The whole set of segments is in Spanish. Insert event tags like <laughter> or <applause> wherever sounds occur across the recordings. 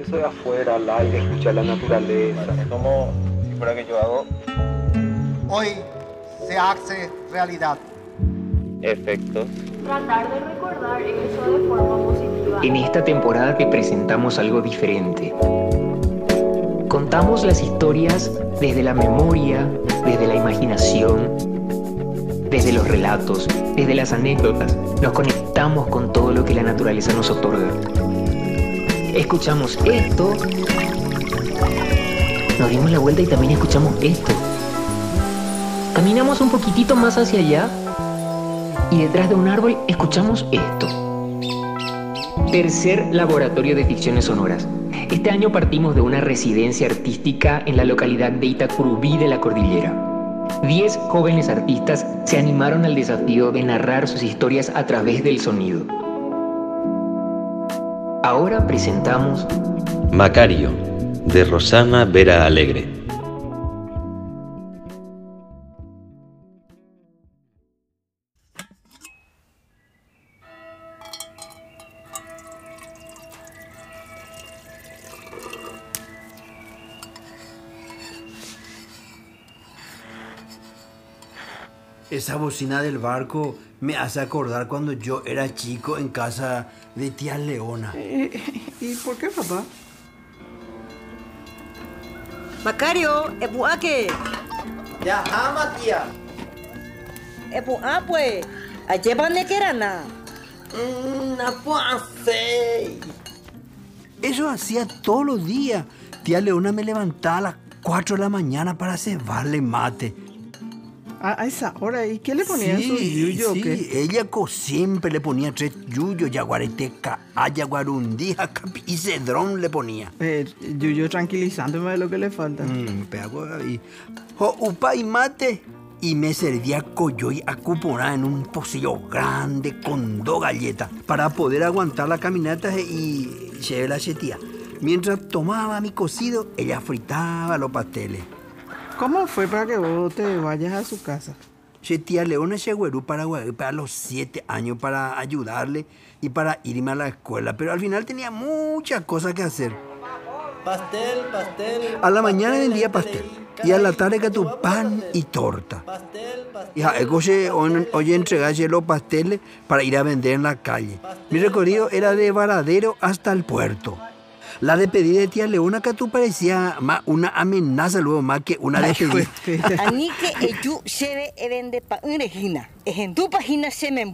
Eso de afuera, al aire, escuchar la naturaleza. Es como si fuera que yo hago Hoy se hace realidad. efectos. Tratar de recordar eso de forma positiva. En esta temporada te presentamos algo diferente. Contamos las historias desde la memoria, desde la imaginación, desde los relatos, desde las anécdotas. Nos conectamos con todo lo que la naturaleza nos otorga. Escuchamos esto, nos dimos la vuelta y también escuchamos esto. Caminamos un poquitito más hacia allá y detrás de un árbol escuchamos esto. Tercer laboratorio de ficciones sonoras. Este año partimos de una residencia artística en la localidad de Itacurubí de la Cordillera. Diez jóvenes artistas se animaron al desafío de narrar sus historias a través del sonido. Ahora presentamos Macario, de Rosana Vera Alegre. Esa bocina del barco me hace acordar cuando yo era chico en casa de tía Leona. ¿Y por qué, papá? Macario, epuake, Ya, ama, tía. epuá pues, ayébane que era nada. Eso hacía todos los días. Tía Leona me levantaba a las 4 de la mañana para cebarle mate. A, esa hora, ¿y qué le ponían su yuyo o sí, qué? ella siempre le ponía tres yuyos, yaguareteca, ayaguarundí, jacapi y cedrón le ponía. Eh, yuyo tranquilizándome de lo que le falta. Mm, pego ahí. Jo, upa y mate. Y me servía coyoy acuponada en un pocillo grande con dos galletas para poder aguantar la caminata y lleve la chetía. Mientras tomaba mi cocido, ella fritaba los pasteles. ¿Cómo fue para que vos te vayas a su casa? Chetía Leona Cheguerú para, para los siete años para ayudarle y para irme a la escuela, pero al final tenía muchas cosas que hacer. Pastel, pastel. A la mañana vendía pastel y a la tarde que tu pan y torta. Pastel, pastel. Ya, oye, oye, entregarse los pasteles para ir a vender en la calle. Mi recorrido era de Varadero hasta el puerto. La despedida de tía Leona que tú parecía más una amenaza luego más que una despedida. Ani que eyu sebe evende pa regina. En tu página se me.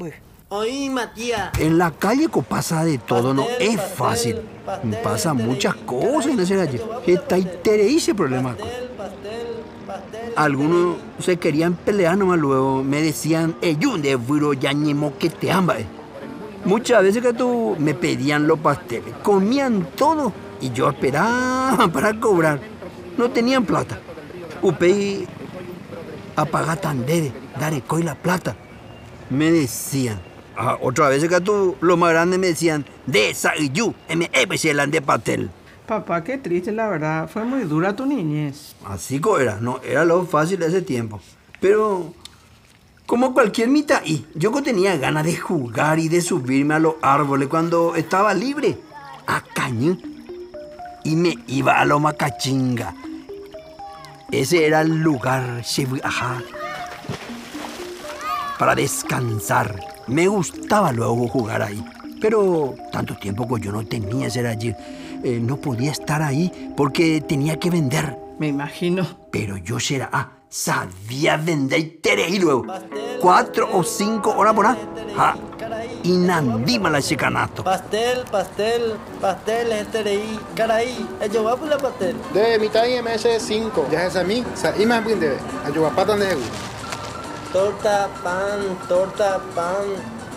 Oí, Matías. En la calle co pasa de todo, no es pastel, fácil. pastel, Pasa pastel, muchas cosas en ese calle. Está ese problema. co. Pastel, pastel, pastel. Algunos se querían pelear nomás luego. Me decían, ellos de viro ya ni moquete amba, eh". Muchas veces que tú me pedían los pasteles, comían todo y yo esperaba <laughs> para cobrar. No tenían plata. Upei apaga tandere, dare coi la plata. Me decían. Ah, otra vez que tú, los más grandes me decían, de esa y yo, me de pastel. Papá, qué triste, la verdad. Fue muy dura tu niñez. Así era, no era lo fácil de ese tiempo. Pero, como cualquier mitad, y yo tenía ganas de jugar y de subirme a los árboles cuando estaba libre, a cañón, y me iba a lo macachinga. Ese era el lugar, ajá, para descansar. Me gustaba luego jugar ahí. Pero tanto tiempo que yo no tenía ser allí, eh, no podía estar ahí porque tenía que vender. Me imagino. Pero yo será, ah, sabía vender tereí luego. Cuatro o cinco horas por ahí. Ah, y nandima la chicanato. Pastel, pastel, pastel, este. Caray, ellos va por la pastel. De mitad y MS5. Ya es a mí. Sa ima brinde. Ayuda patan de Torta, pan, torta, pan.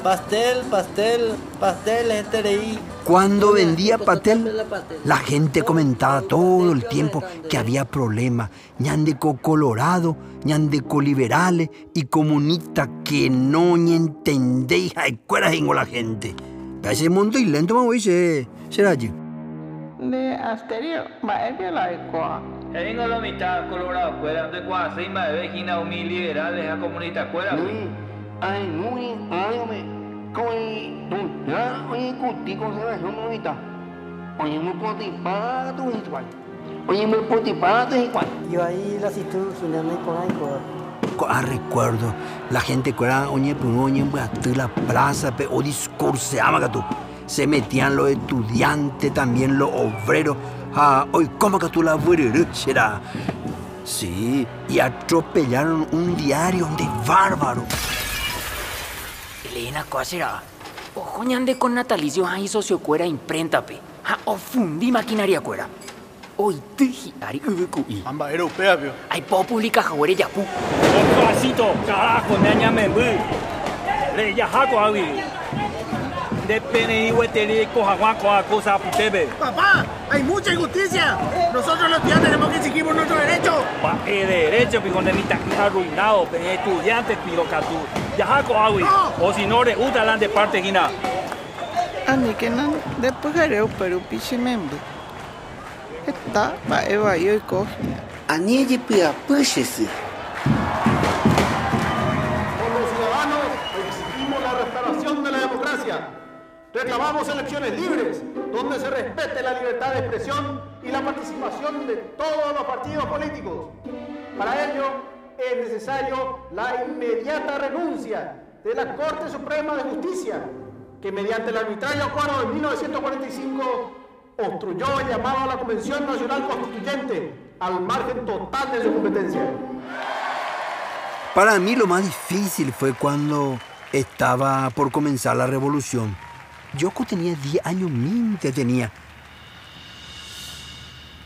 Pastel, pastel, pastel, este de ahí. Cuando vendía pastel, la gente comentaba todo el tiempo que había problemas. Ñandeco colorado, ñandeco liberales y comunistas que no ni entendéis a escuelas en la gente. Ese mundo y lento me voy se será allí. De Asterio, va a la ecoa. Vengo la mitad colorado fuera de cuasi más de vecina humil liberales a comunista fuera. Ay, muy, ay, me. Ya, oye, cuti, conservación, bonita. Oye, muy potipato igual. Oye, muy potipato igual. Yo ahí la asistu giname con algo. Ah, recuerdo. La gente que era oye, pues oye, pues la plaza, pe, o discurseaba que tú. Se metían los estudiantes, también los obreros. Ah, hoy, ¿cómo que tú la será? Sí, y atropellaron un diario de bárbaro. Elena, ¿cuál será? Ojo, ñande con natalicio ahí sociocuera imprenta, pe. Ha, ofundi maquinaria cuera. Hoy te ari ubukui. Amba europea, vio. Ay, po publica jawere yapu. Pasito, carajo, ñaña membu. Le ya jaco awi. De pene y huetere cojaguaco a cosa putebe. Papá, hay mucha injusticia. Nosotros los estudiantes tenemos que exigir por nuestro derecho. Pa e derecho, pico de mita arruinado, pe estudiantes, pico catu. Ya jaco awi. O si no, re utalan de parte gina. Ani que no, después haré pero piche membre. Está, va Eva y hoy coge. Ani ye pia pushesi. Como ciudadanos exigimos la restauración de la democracia. Reclamamos elecciones libres, donde se respete la libertad de expresión y la participación de todos los partidos políticos. Para ello es necesario la inmediata renuncia de la Corte Suprema de Justicia, que mediante el arbitrario acuerdo de 1945 obstruyó el llamado a la Convención Nacional Constituyente al margen total de su competencia. Para mí lo más difícil fue cuando estaba por comenzar la revolución. Yo que tenía 10 años minte tenía.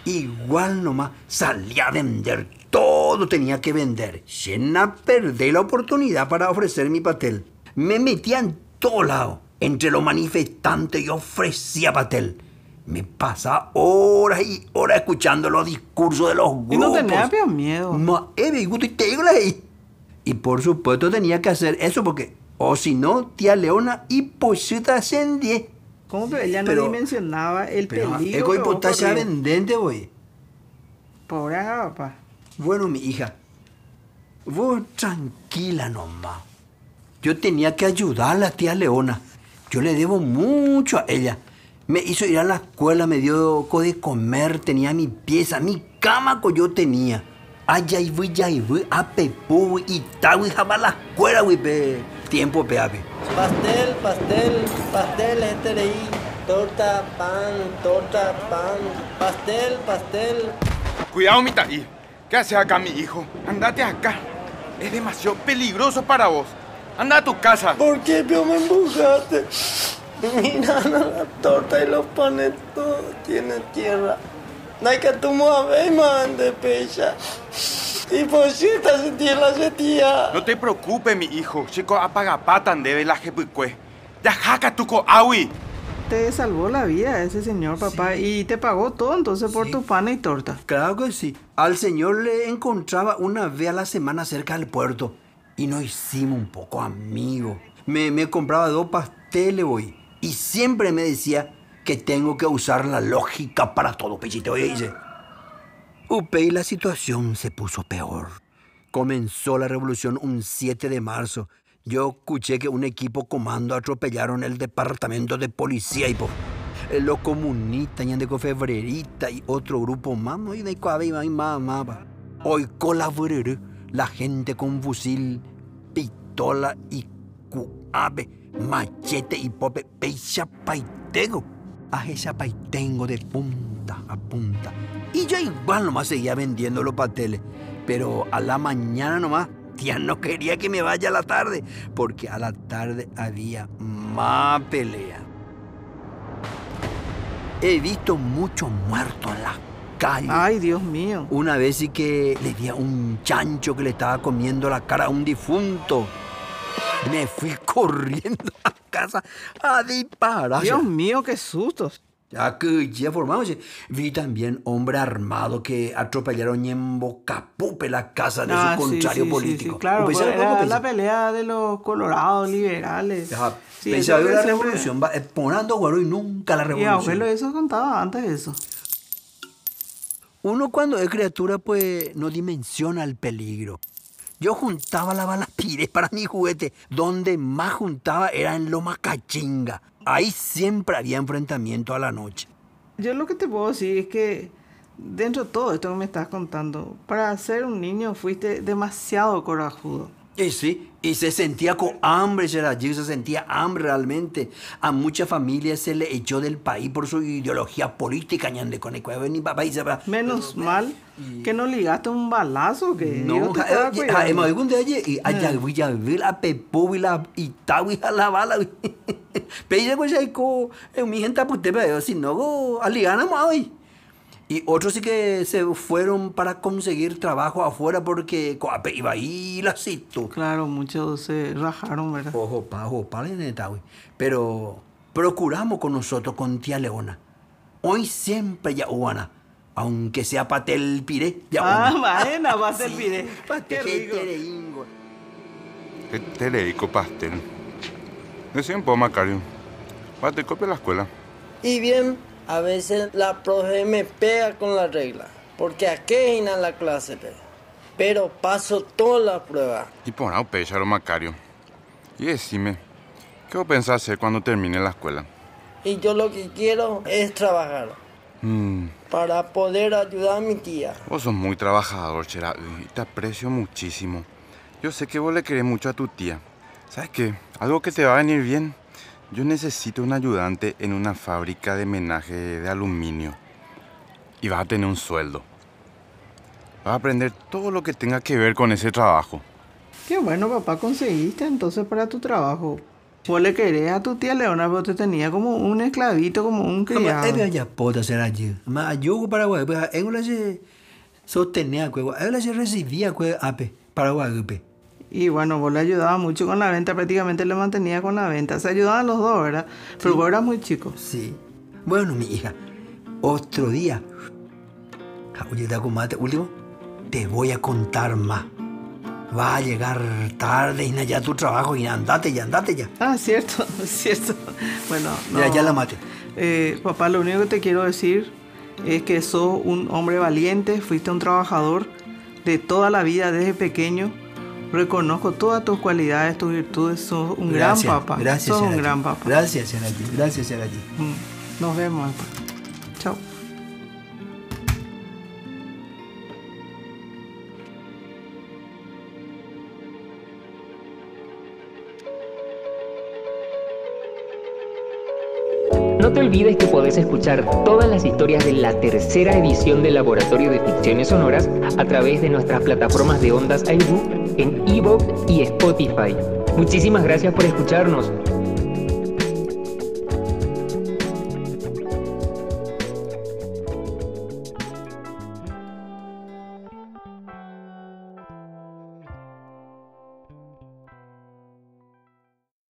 Igual nomás salía a vender. Todo tenía que vender. Llena perdí la oportunidad para ofrecer mi pastel. Me metía en todo lado. Entre los manifestantes yo ofrecía pastel. Me pasaba horas y horas escuchando los discursos de los grupos. Y no tenía miedo. Ma, eh, y te digo ahí. Y por supuesto tenía que hacer eso porque, o si no, tía Leona y posita ascendí. ¿Cómo? Pero ella no Pero- dimensionaba el Pero peligro. ego y que vos potasia corrías. vendente, güey. Pobre papá. Bueno, mi hija, vos tranquila nomás. Yo tenía que ayudar a la tía Leona. Yo le debo mucho a ella. Me hizo ir a la escuela, me dio de comer, tenía mi pieza, mi cama que yo tenía. Ay, ay, voy, ay, voy, a y ta, güey, jaba la escuela, güey. Tiempo, pe, ape. Pastel, pastel, pastel, este de ahí. Torta, pan, torta, pan. Pastel, pastel. Cuidado, Mitaí. ¿Qué haces acá, mi hijo? Andate acá. Es demasiado peligroso para vos. Anda a tu casa. ¿Por qué pero me empujaste? Mira, la torta y los panes todo tienen tierra. No hay que tomar a ver, man, de pecha. Y por cierto, se tierra, se tía. No te preocupes, mi hijo. Chico, apaga patan debe la jepicue. Ya jaca tuco awi. Te salvó la vida ese señor, papá, y te pagó todo entonces por tu pan y torta. Claro que sí. Al señor le encontraba una vez a la semana cerca del puerto. Y nos hicimos un poco amigos. Me, me compraba dos pasteles, güey. Y siempre me decía que tengo que usar la lógica para todo, pechito. Oye, dice. Upe, y la situación se puso peor. Comenzó la revolución un 7 de marzo. Yo escuché que un equipo comando atropellaron el departamento de policía y po- eh, los comunistas, de febrerita y otro grupo más, y de y pa. Hoy colaboré la gente con fusil, pistola y cuave, machete y pope, peixa paitego. A esa paitengo de punta a punta. Y yo igual nomás seguía vendiendo los pasteles. Pero a la mañana nomás, tía no quería que me vaya a la tarde, porque a la tarde había más pelea. He visto muchos muertos en la calle. Ay, Dios mío. Una vez sí que le di a un chancho que le estaba comiendo la cara a un difunto. Me fui <laughs> corriendo casa a disparar. Dios mío, qué sustos. Ya que ya formamos, vi también hombre armado que atropellaron en Bocapupe la casa de Ah, su contrario sí, sí, político. sí, claro, ¿Usted pues era la pelea de los colorados liberales. Sí, pensaba que la revolución va exponando güero y nunca la Y revolución. abuelo eso contaba antes de eso. Uno cuando es criatura pues no dimensiona el peligro. Yo juntaba la bala <laughs> pires para mi juguete. Donde más juntaba era en Loma Cachinga. Ahí siempre había enfrentamiento a la noche. yo lo que te puedo decir es que dentro de todo esto que me estás contando, para ser un niño fuiste demasiado corajudo. Y sí, y se sentía con hambre, Geraldine, se sentía hambre realmente. A muchas familias se le echó del país por su ideología política, con. Menos mal que no ligaste un balazo que No, estaba eh, algún día y allá voy a ver a Pepo y y a la bala. <laughs> Pero pues ya co mi gente pues te veo si no go aligana hoy. Y otros sí que se fueron para conseguir trabajo afuera porque coape iba ahí la cito. Claro, muchos se rajaron, ¿verdad? Ojo, pa, ojo, pa, neta, güey. Pero procuramos con nosotros, con tía Leona. Hoy siempre ya Uana. Aunque sea patel pire, ya Ah, Uana. vaina, va a <laughs> ser pire. Qué rico. Te, te leí con pastel. Decía un poco, Macario. Va, te copia la escuela. Y bien, a veces la profe me pega con la regla, porque aquí en la clase, pe. pero paso toda la prueba. Y por ahí, pecharo, Macario. Y decime, ¿qué vos pensás hacer cuando termine la escuela? Y yo lo que quiero es trabajar Mm, para poder ayudar a mi tía. vos sos muy trabajador, Chera, y te aprecio muchísimo. Yo sé que vos le querés mucho a tu tía. ¿Sabes qué? Algo que te va a venir bien. Yo necesito un ayudante en una fábrica de menaje de aluminio. Y vas a tener un sueldo. Vas a aprender todo lo que tenga que ver con ese trabajo. Qué bueno, papá, conseguiste entonces para tu trabajo. Vos le querés a tu tía Leona, pero te tenía como un esclavito, como un criado. ebe ya pota ser allí. Ma ayugo Paraguay, pues en una se sostenía cuego, en una se recibía cuego ape Paraguay. Y bueno, vos le ayudabas mucho con la venta, prácticamente le mantenía con la venta. Se ayudaban los dos, ¿verdad? Pero vos eras muy chico. Sí. Bueno, mi hija, otro día, último, te voy a contar más. Va a llegar tarde y ya tu trabajo y andate ya, andate ya. Ah, cierto, <laughs> cierto. Bueno, Ya, no. ya la mate. Eh, papá, lo único que te quiero decir es que sos un hombre valiente, fuiste un trabajador de toda la vida desde pequeño. Reconozco todas tus cualidades, tus virtudes, sos un Gracias, gran papá. Gracias, sos un gran papá. Gracias, Serati. Gracias. Mm, Nos vemos, te olvides que podés escuchar todas las historias de la tercera edición del Laboratorio de Ficciones Sonoras a través de nuestras plataformas de ondas iBook en Evox y Spotify. Muchísimas gracias por escucharnos.